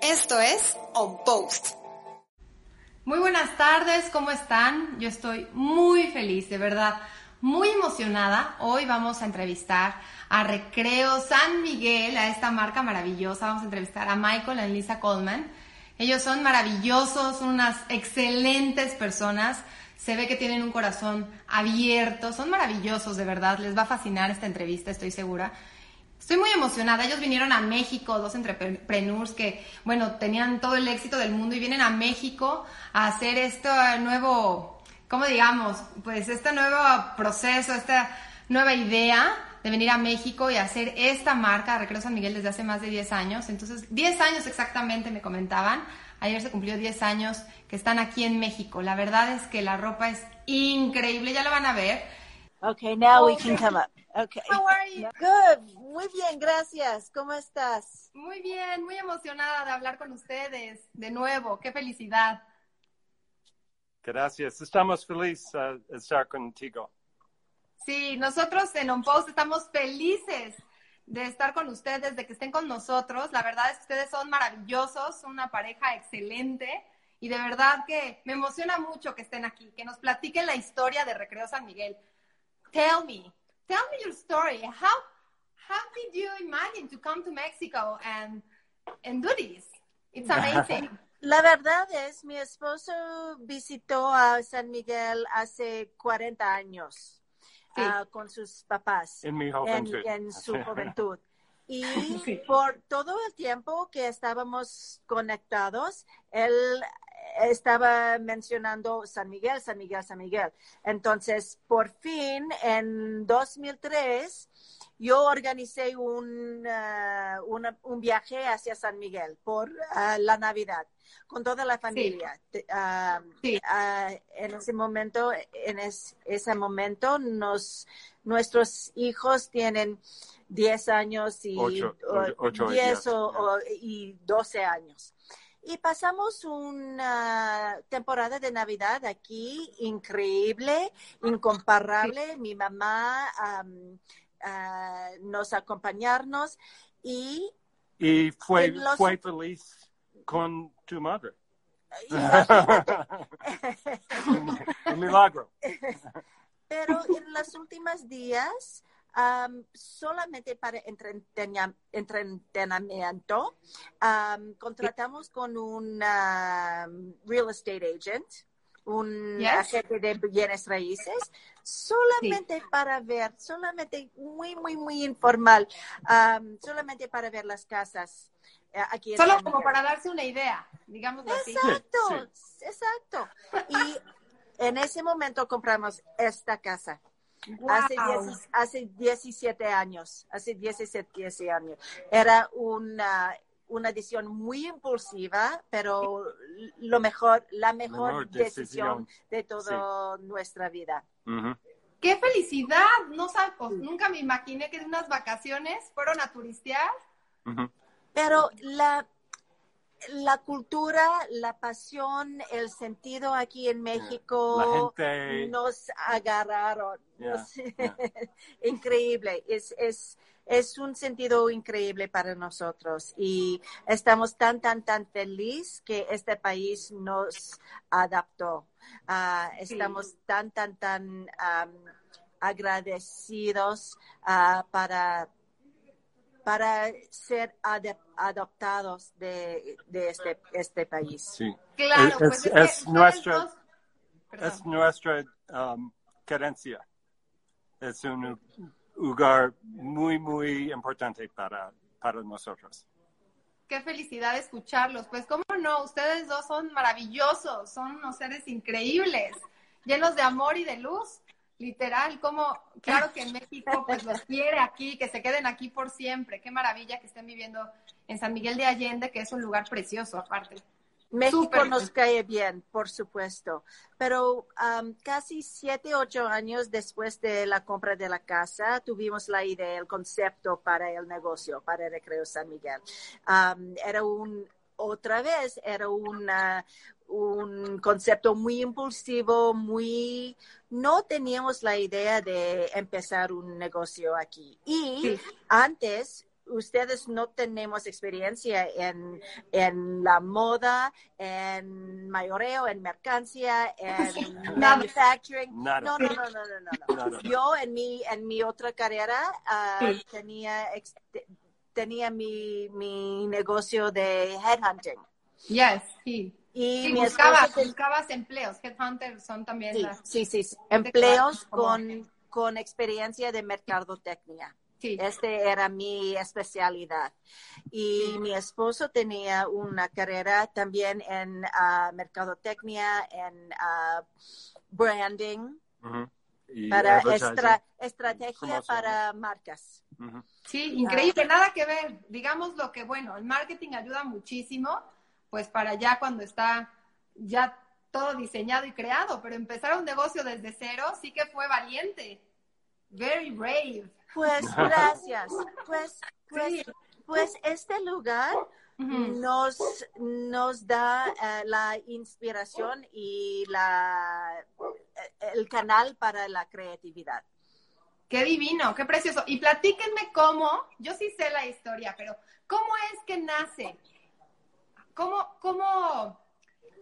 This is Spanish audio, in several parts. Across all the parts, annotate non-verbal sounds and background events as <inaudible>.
Esto es On Post. Muy buenas tardes, ¿cómo están? Yo estoy muy feliz, de verdad, muy emocionada. Hoy vamos a entrevistar a Recreo San Miguel, a esta marca maravillosa. Vamos a entrevistar a Michael y Lisa Coleman. Ellos son maravillosos, son unas excelentes personas. Se ve que tienen un corazón abierto, son maravillosos, de verdad. Les va a fascinar esta entrevista, estoy segura. Estoy muy emocionada. Ellos vinieron a México, dos entrepreneurs que, bueno, tenían todo el éxito del mundo y vienen a México a hacer este nuevo, ¿cómo digamos? Pues este nuevo proceso, esta nueva idea de venir a México y hacer esta marca, Recreo San Miguel, desde hace más de 10 años. Entonces, 10 años exactamente me comentaban. Ayer se cumplió 10 años que están aquí en México. La verdad es que la ropa es increíble, ya lo van a ver. Okay, now we can come up. <laughs> Okay. How are you? Good. Muy bien, gracias. ¿Cómo estás? Muy bien, muy emocionada de hablar con ustedes de nuevo. Qué felicidad. Gracias. Estamos felices uh, de estar contigo. Sí, nosotros en On Post estamos felices de estar con ustedes, de que estén con nosotros. La verdad es que ustedes son maravillosos, una pareja excelente y de verdad que me emociona mucho que estén aquí, que nos platiquen la historia de Recreo San Miguel. Tell me, tell me your story. How how did you imagine to come to Mexico and and do this? It's amazing. <laughs> La verdad es, mi esposo visitó a San Miguel hace 40 años. Sí. ah, con sus papás En mi en, en su <laughs> juventud. Y Sí. por todo el tiempo que estábamos conectados, él estaba mencionando San Miguel, San Miguel, San Miguel. Entonces, por fin, en 2003, yo organicé un, una- un viaje hacia San Miguel por ah, la Navidad con toda la familia. Ah, Sí. ah, en ese momento, en es- ese momento, nos, nuestros hijos tienen 10 años y Ocho- o- ocho y 10 diez, o- ya. o- y 12 años. Y pasamos una temporada de Navidad aquí increíble, incomparable. Mi mamá am, ah, nos acompañarnos y, Y fue, los- fue feliz con tu madre. <laughs> Un milagro. <laughs> pero en los últimos días, am, solamente para entretenimiento, entretenimiento am, contratamos con un real estate agent, un Yes. agente de bienes raíces, solamente para ver, solamente muy, muy, muy informal, am, solamente para ver las casas. eh, Aquí Solo como para darse una idea, digámoslo así. Exacto, exacto. Y en ese momento compramos esta casa. Hace, Wow. dieci- hace 17 años, hace 17 17 años. Era una, una decisión muy impulsiva, pero lo mejor, la mejor, Mejor decisión. decisión. de toda nuestra vida. Ujú. ¡Qué felicidad! No sab- pues, nunca me imaginé que de unas vacaciones fueron a turistear. Ujú. Pero la, la cultura, la pasión, el sentido aquí en México La gente. nos agarraron. Yeah, <laughs> Nos- increíble. Es, es, es un sentido increíble para nosotros y estamos tan, tan, tan feliz que este país nos adaptó. Ah, estamos tan, tan, tan agradecidos ah, para para ser adap- adoptados de, de este, este país. Sí. Claro, Es- pues es- es, que es ustedes nuestra- dos-. Es nuestra um, carencia. Es un lugar muy, muy importante para, para nosotros. Qué felicidad escucharlos. Pues cómo no, ustedes dos son maravillosos, son unos seres increíbles, llenos de amor y de luz. Literal, como, claro que en México pues los quiere aquí, que se queden aquí por siempre. Qué maravilla que estén viviendo en San Miguel de Allende, que es un lugar precioso aparte. México nos cae bien, por supuesto, pero um, casi siete, ocho años después de la compra de la casa, tuvimos la idea, el concepto para el negocio, para el Recreo San Miguel. Um, era un, otra vez, era una, un concepto muy impulsivo, muy, no teníamos la idea de empezar un negocio aquí. Y Sí. antes, ustedes no tenemos experiencia en, en la moda, en mayoreo, en mercancía, en <laughs> manufacturing. No, no, no, no, no, no, no. Yo en mi, en mi otra carrera ah, Sí. tenía, ex- tenía mi, mi negocio de headhunting. Yes, sí. Y Sí, mi buscabas, buscabas empleos. Headhunters son también sí, las... sí, empleos con, con experiencia de mercadotecnia. Sí. Este era mi especialidad. Y mi esposo tenía una carrera también en ah, mercadotecnia, en ah, branding. Y para estra- estrategia para marcas. Sí, increíble, nada que ver. Digamos lo que, bueno, el marketing ayuda muchísimo, pues para ya cuando está ya todo diseñado y creado, pero empezar un negocio desde cero sí que fue valiente. Very brave. Pues <laughs> gracias. Pues, pues, Sí. pues este lugar nos, nos da eh, la inspiración y la, eh, el canal para la creatividad. Qué divino, qué precioso. Y platíquenme cómo, yo sí sé la historia, pero ¿cómo es que nace? ¿Cómo, cómo,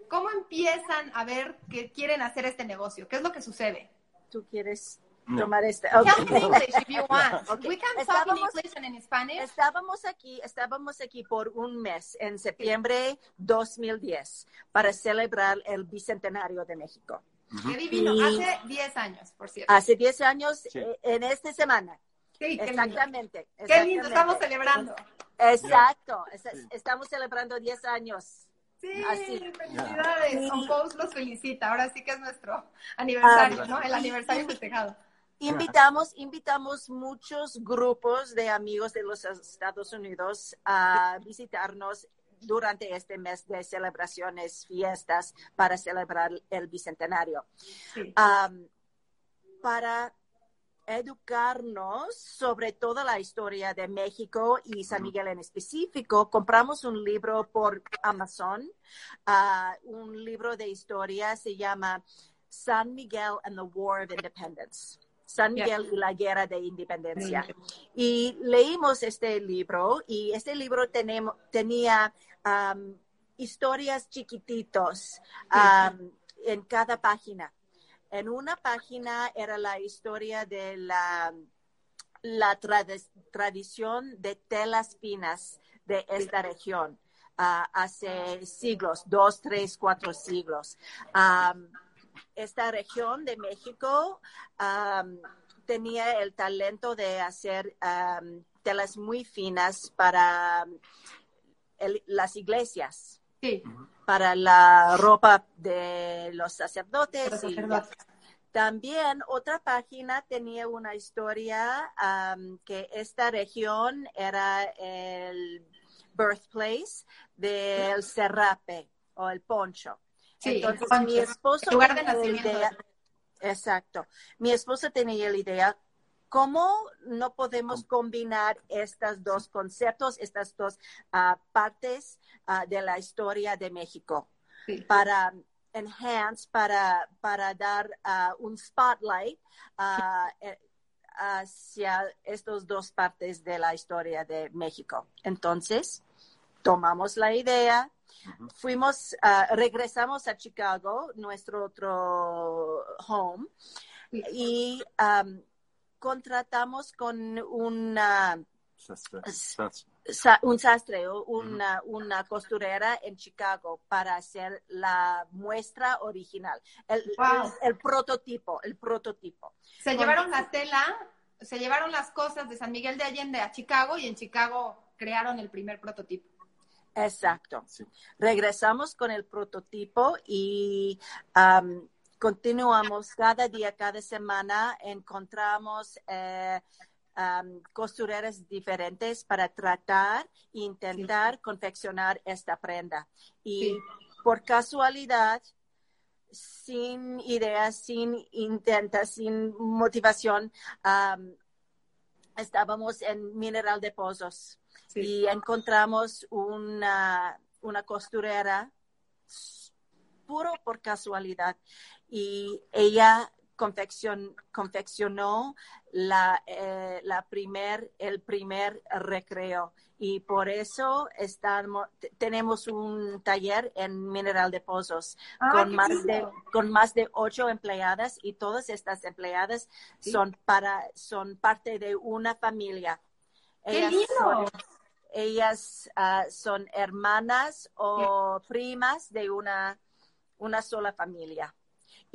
cómo empiezan a ver que quieren hacer este negocio? ¿Qué es lo que sucede? ¿Tú quieres No. tomar este? Tell Ok. me in English if you want. <laughs> Ok. We can talk in Estábamos- English and in Spanish. Estábamos aquí, estábamos aquí por un mes en septiembre 2010 para celebrar el bicentenario de México. Qué divino. Y- Hace 10 años, por cierto. Hace 10 años, Sí. eh, en esta semana. Sí, qué lindo. Exactamente. Qué lindo, exactamente. estamos celebrando. Exacto. Sí. Estamos celebrando 10 años. Sí, Así. felicidades. Sí. On Post los felicita. Ahora sí que es nuestro aniversario, Ah, ¿no? El aniversario festejado. Invitamos, invitamos muchos grupos de amigos de los Estados Unidos a visitarnos durante este mes de celebraciones, fiestas para celebrar el bicentenario. Sí. Para educarnos sobre toda la historia de México y San Miguel en específico, compramos un libro por Amazon, ah, un libro de historia, se llama San Miguel and the War of Independence. San. Miguel y la Guerra de Independencia. Y leímos este libro y este libro tenemos, tenía am, historias chiquititos en cada página. En una página era la historia de la, la trad- tradición de telas finas de esta región ah, hace siglos, dos, tres, cuatro siglos. Am, esta región de México tenía el talento de hacer telas muy finas para el- las iglesias Sí. Para la ropa de los sacerdotes. Los y también otra página tenía una historia que esta región era el birthplace del serrape o el poncho. Sí, Entonces el poncho. mi esposo Lugar de nacimiento. idea, exacto, mi esposa tenía la idea ¿Cómo no podemos combinar estos dos conceptos, estas dos ah, partes ah, de la historia de México Sí. para enhance, para, para dar ah, un spotlight eh, hacia estas dos partes de la historia de México? Entonces, tomamos la idea, fuimos, ah, regresamos a Chicago, nuestro otro home, Sí. y contratamos con una, Sastre. Sastre. sa- un sastre o una, una costurera en Chicago para hacer la muestra original, el, Wow. el, el prototipo, el prototipo. Se llevaron la tela, se llevaron las cosas de San Miguel de Allende a Chicago y en Chicago crearon el primer prototipo. Exacto. Sí. Regresamos con el prototipo y am, continuamos cada día, cada semana, encontramos eh, um, costureras diferentes para tratar e intentar confeccionar esta prenda. Y Sí. por casualidad, sin ideas, sin intentas, sin motivación, um, estábamos en Mineral de Pozos Sí. y encontramos una, una costurera puro por casualidad y ella confeccion- confeccionó la, eh, la primer, el primer recreo y por eso estamos, te- tenemos un taller en Mineral de Pozos Ah, con más lindo. de con más de ocho empleadas y todas estas empleadas Sí. son para son parte de una familia. ¡Qué Ellas lindo! son, ellas ah, son hermanas o primas de una una sola familia.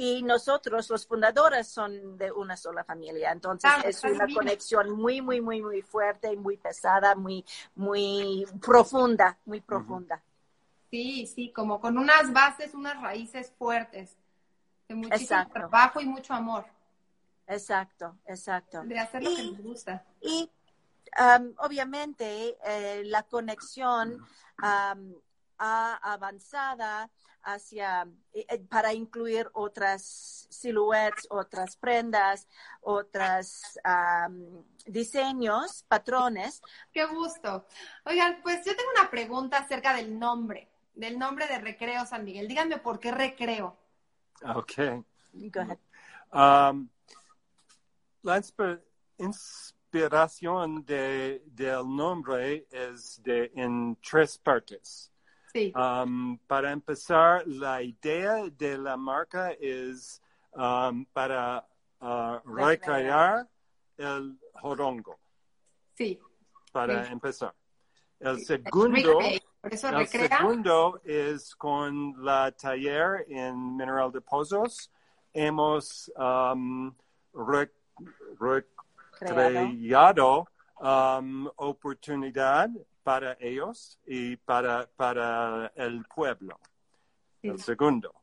Y nosotros, los fundadores, son de una sola familia. Entonces, Claro, es una conexión muy, muy, muy, muy fuerte, muy pesada, muy, muy profunda, muy profunda. Sí, sí, como con unas bases, unas raíces fuertes, de muchísimo Exacto. trabajo y mucho amor, Exacto, exacto. de hacer lo que Y- nos gusta. Y um, obviamente eh, la conexión um, avanzada hacia eh, eh, para incluir otras silhouettes, otras prendas, otras um, diseños, patrones. Qué gusto. Oigan, pues yo tengo una pregunta acerca del nombre, del nombre de Recreo San Miguel. Díganme por qué Recreo. Okay. Go ahead. Um, la insp- inspiración de, del nombre es de en tres partes. Sí, Um, para empezar, la idea de la marca es um, para uh, recrear el jorongo, sí. para Sí. empezar. El segundo, el segundo es con la taller en Mineral de Pozos. Hemos um, rec- recreado um, oportunidad para ellos y para, para el pueblo. El segundo.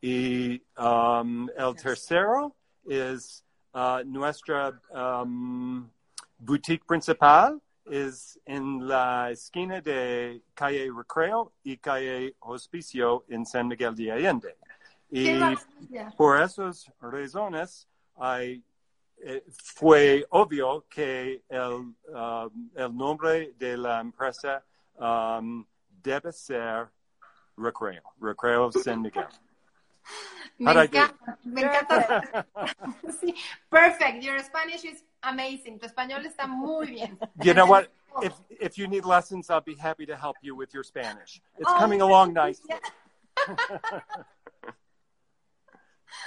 Y um, el tercero es uh, nuestra um, boutique principal es en la esquina de calle Recreo y calle Hospicio en San Miguel de Allende. Y por esas razones hay, eh, fue obvio que el, um, el nombre de la empresa um, debe ser Recreo, Recreo San Miguel. Me encanta, me encanta. <laughs> Sí, perfect. Your Spanish is amazing. Tu español está muy bien. You know what? If, if you need lessons, I'll be happy to help you with your Spanish. It's Oh, coming along <laughs> nicely. <laughs>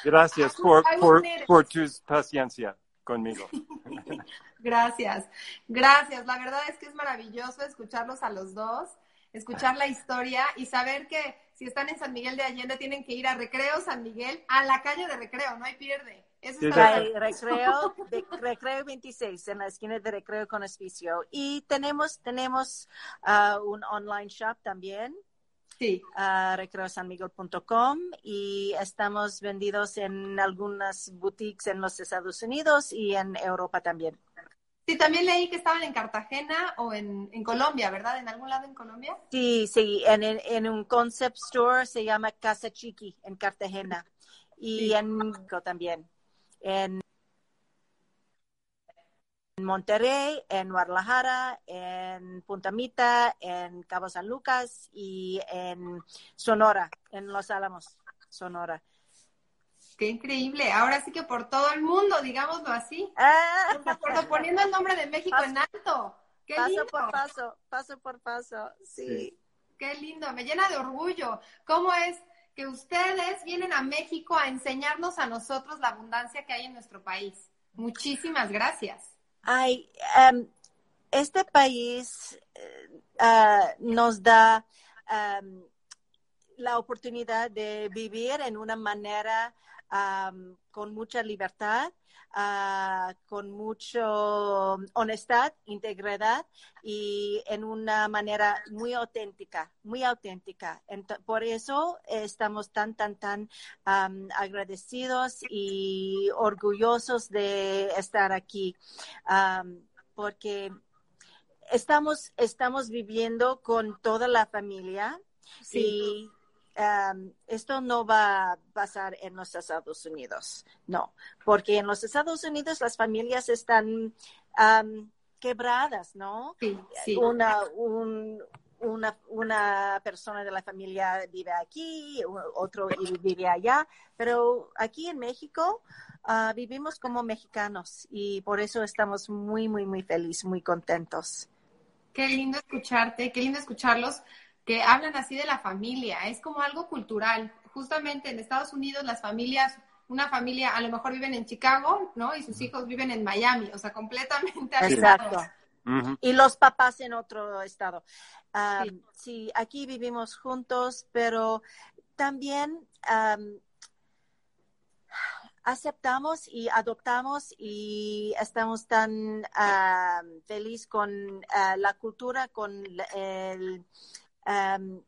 Gracias por, por, por tu paciencia conmigo. <laughs> Gracias, gracias. La verdad es que es maravilloso escucharlos a los dos, escuchar la historia y saber que si están en San Miguel de Allende tienen que ir a Recreo San Miguel, a la calle de Recreo, no hay pierde. Eso está Recreo, de- Recreo 26, en la esquina de Recreo con Hospicio. Y tenemos, tenemos ah, un online shop también, Sí, recreosanmiguel.com y estamos vendidos en algunas boutiques en los Estados Unidos y en Europa también. sí, también leí que estaban en Cartagena o en, en Colombia, ¿verdad? ¿En algún lado en Colombia? Sí, sí, en, en, en un concept store se llama Casa Chiqui en Cartagena y Sí. en México también. En en Monterrey, en Guadalajara, en Punta Mita, en Cabo San Lucas y en Sonora, en Los Álamos, Sonora. Qué increíble. Ahora sí que por todo el mundo, digámoslo así. Ah, poniendo el nombre de México en alto. Qué paso lindo. por paso, paso por paso, sí. Sí. Qué lindo, me llena de orgullo. ¿Cómo es que ustedes vienen a México a enseñarnos a nosotros la abundancia que hay en nuestro país? Muchísimas gracias. Ay, em, este país ah, nos da em, la oportunidad de vivir en una manera um, con mucha libertad, uh, con mucho honestad, integridad y en una manera muy auténtica, muy auténtica. Por eso estamos tan, tan, tan um, agradecidos y orgullosos de estar aquí, um, porque estamos, estamos viviendo con toda la familia sí. y um, esto no va a pasar en los Estados Unidos, no, porque en los Estados Unidos las familias están um, quebradas, ¿no? Sí, sí. Una, un, una, una, persona de la familia vive aquí, otro vive allá, pero aquí en México uh, vivimos como mexicanos y por eso estamos muy, muy, muy felices, muy contentos. Qué lindo escucharte, qué lindo escucharlos que hablan así de la familia, es como algo cultural. Justamente en Estados Unidos las familias, una familia a lo mejor viven en Chicago, ¿no? Y sus hijos viven en Miami, o sea, completamente Exacto. Uh -huh. Y los papás en otro estado. Um, sí. sí. aquí vivimos juntos, pero también um, aceptamos y adoptamos y estamos tan uh, feliz con uh, la cultura, con el, um,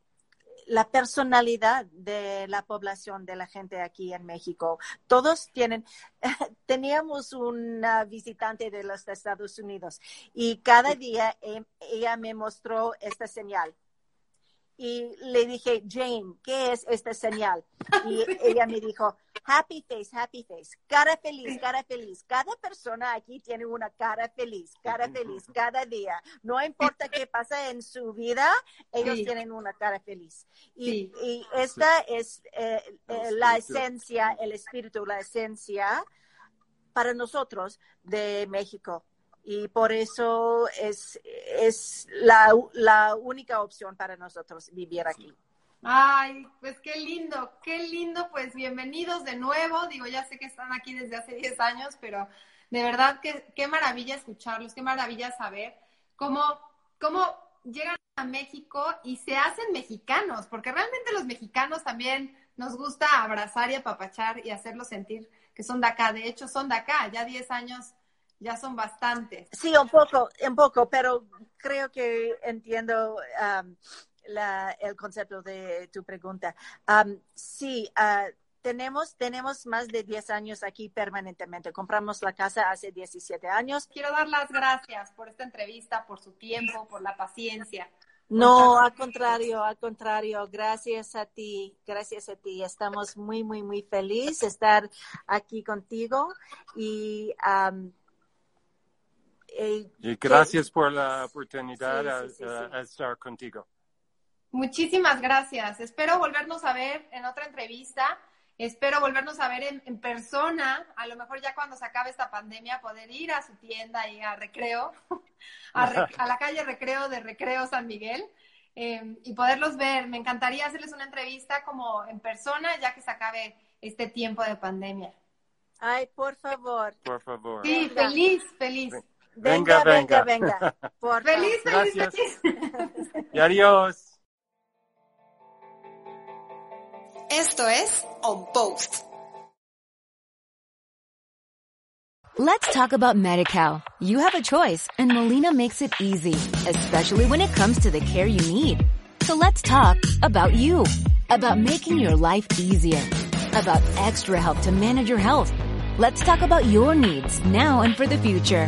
la personalidad de la población de la gente aquí en México. Todos tienen, <laughs> teníamos una visitante de los Estados Unidos y cada día eh, ella me mostró esta señal y le dije, Jane, ¿qué es esta señal? Y <laughs> ella me dijo, happy face, happy face, cara feliz, cara feliz. Cada persona aquí tiene una cara feliz, cara feliz, <laughs> cada día. No importa qué pasa en su vida, ellos sí. tienen una cara feliz. Y, sí. y esta es eh, eh, la esencia, el espíritu, la esencia para nosotros de México y por eso es, es la, la, única opción para nosotros vivir aquí. Ay, pues qué lindo, qué lindo, pues bienvenidos de nuevo. Digo, ya sé que están aquí desde hace 10 años, pero de verdad que qué maravilla escucharlos, qué maravilla saber cómo, cómo llegan a México y se hacen mexicanos, porque realmente los mexicanos también nos gusta abrazar y apapachar y hacerlos sentir que son de acá. De hecho, son de acá, ya 10 años ya son bastantes. Sí, un poco, un poco, pero creo que entiendo um, la, el concepto de tu pregunta. Um, sí, uh, tenemos, tenemos más de 10 años aquí permanentemente. Compramos la casa hace 17 años. Quiero dar las gracias por esta entrevista, por su tiempo, por la paciencia. No, al contrario, al contrario, gracias a ti, gracias a ti. Estamos muy, muy, muy felices de estar aquí contigo y um, eh, y gracias que, por la oportunidad sí, sí, sí, a, a, estar contigo. Muchísimas gracias. Espero volvernos a ver en otra entrevista. Espero volvernos a ver en, en, persona. A lo mejor ya cuando se acabe esta pandemia, poder ir a su tienda y a Recreo, <laughs> a, re, a la calle Recreo de Recreo San Miguel. Eh, y poderlos ver. Me encantaría hacerles una entrevista como en persona, ya que se acabe este tiempo de pandemia. Ay, por favor. Por favor. Sí, feliz, feliz. Venga, venga, venga. venga. Por <laughs> feliz, feliz, Gracias. feliz. Y adiós. Esto es On Post. Let's talk about MediCal. You have a choice and Molina makes it easy, especially when it comes to the care you need. So let's talk about you, about making your life easier, about extra help to manage your health. Let's talk about your needs now and for the future.